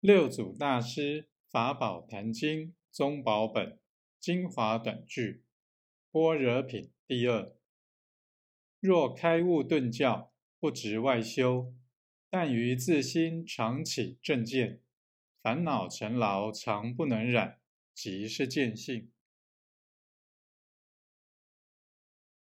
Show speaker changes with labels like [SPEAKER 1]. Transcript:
[SPEAKER 1] 六祖大师法宝坛经宗宝本精华短句般若品第二。若开悟顿教，不执外修，但于自心常起正见，烦恼尘劳常不能染，即是见性。